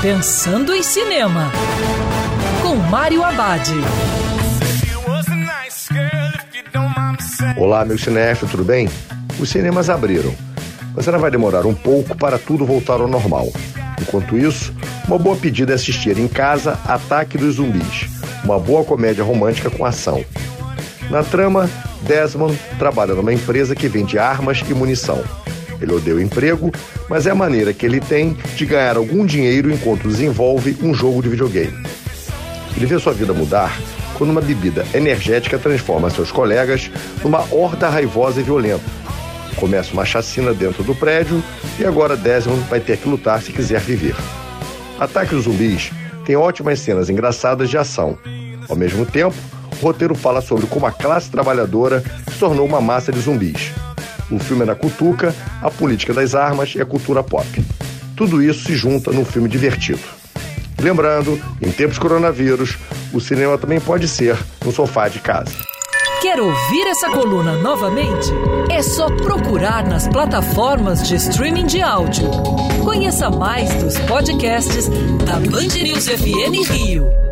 Pensando em Cinema, com Mário Abad. Olá, meu cinéfilo, tudo bem? Os cinemas abriram, mas ainda vai demorar um pouco para tudo voltar ao normal. Enquanto isso, uma boa pedida é assistir em casa Ataque dos Zumbis, uma boa comédia romântica com ação. Na trama, Desmond trabalha numa empresa que vende armas e munição. Ele odeia o emprego, mas é a maneira que ele tem de ganhar algum dinheiro enquanto desenvolve um jogo de videogame. Ele vê sua vida mudar quando uma bebida energética transforma seus colegas numa horda raivosa e violenta. Começa uma chacina dentro do prédio e agora Desmond vai ter que lutar se quiser viver. Ataque dos Zumbis tem ótimas cenas engraçadas de ação. Ao mesmo tempo, o roteiro fala sobre como a classe trabalhadora se tornou uma massa de zumbis. O filme é na cutuca, a política das armas e a cultura pop. Tudo isso se junta num filme divertido. Lembrando, em tempos de coronavírus, o cinema também pode ser no sofá de casa. Quer ouvir essa coluna novamente? É só procurar nas plataformas de streaming de áudio. Conheça mais dos podcasts da Band News FM Rio.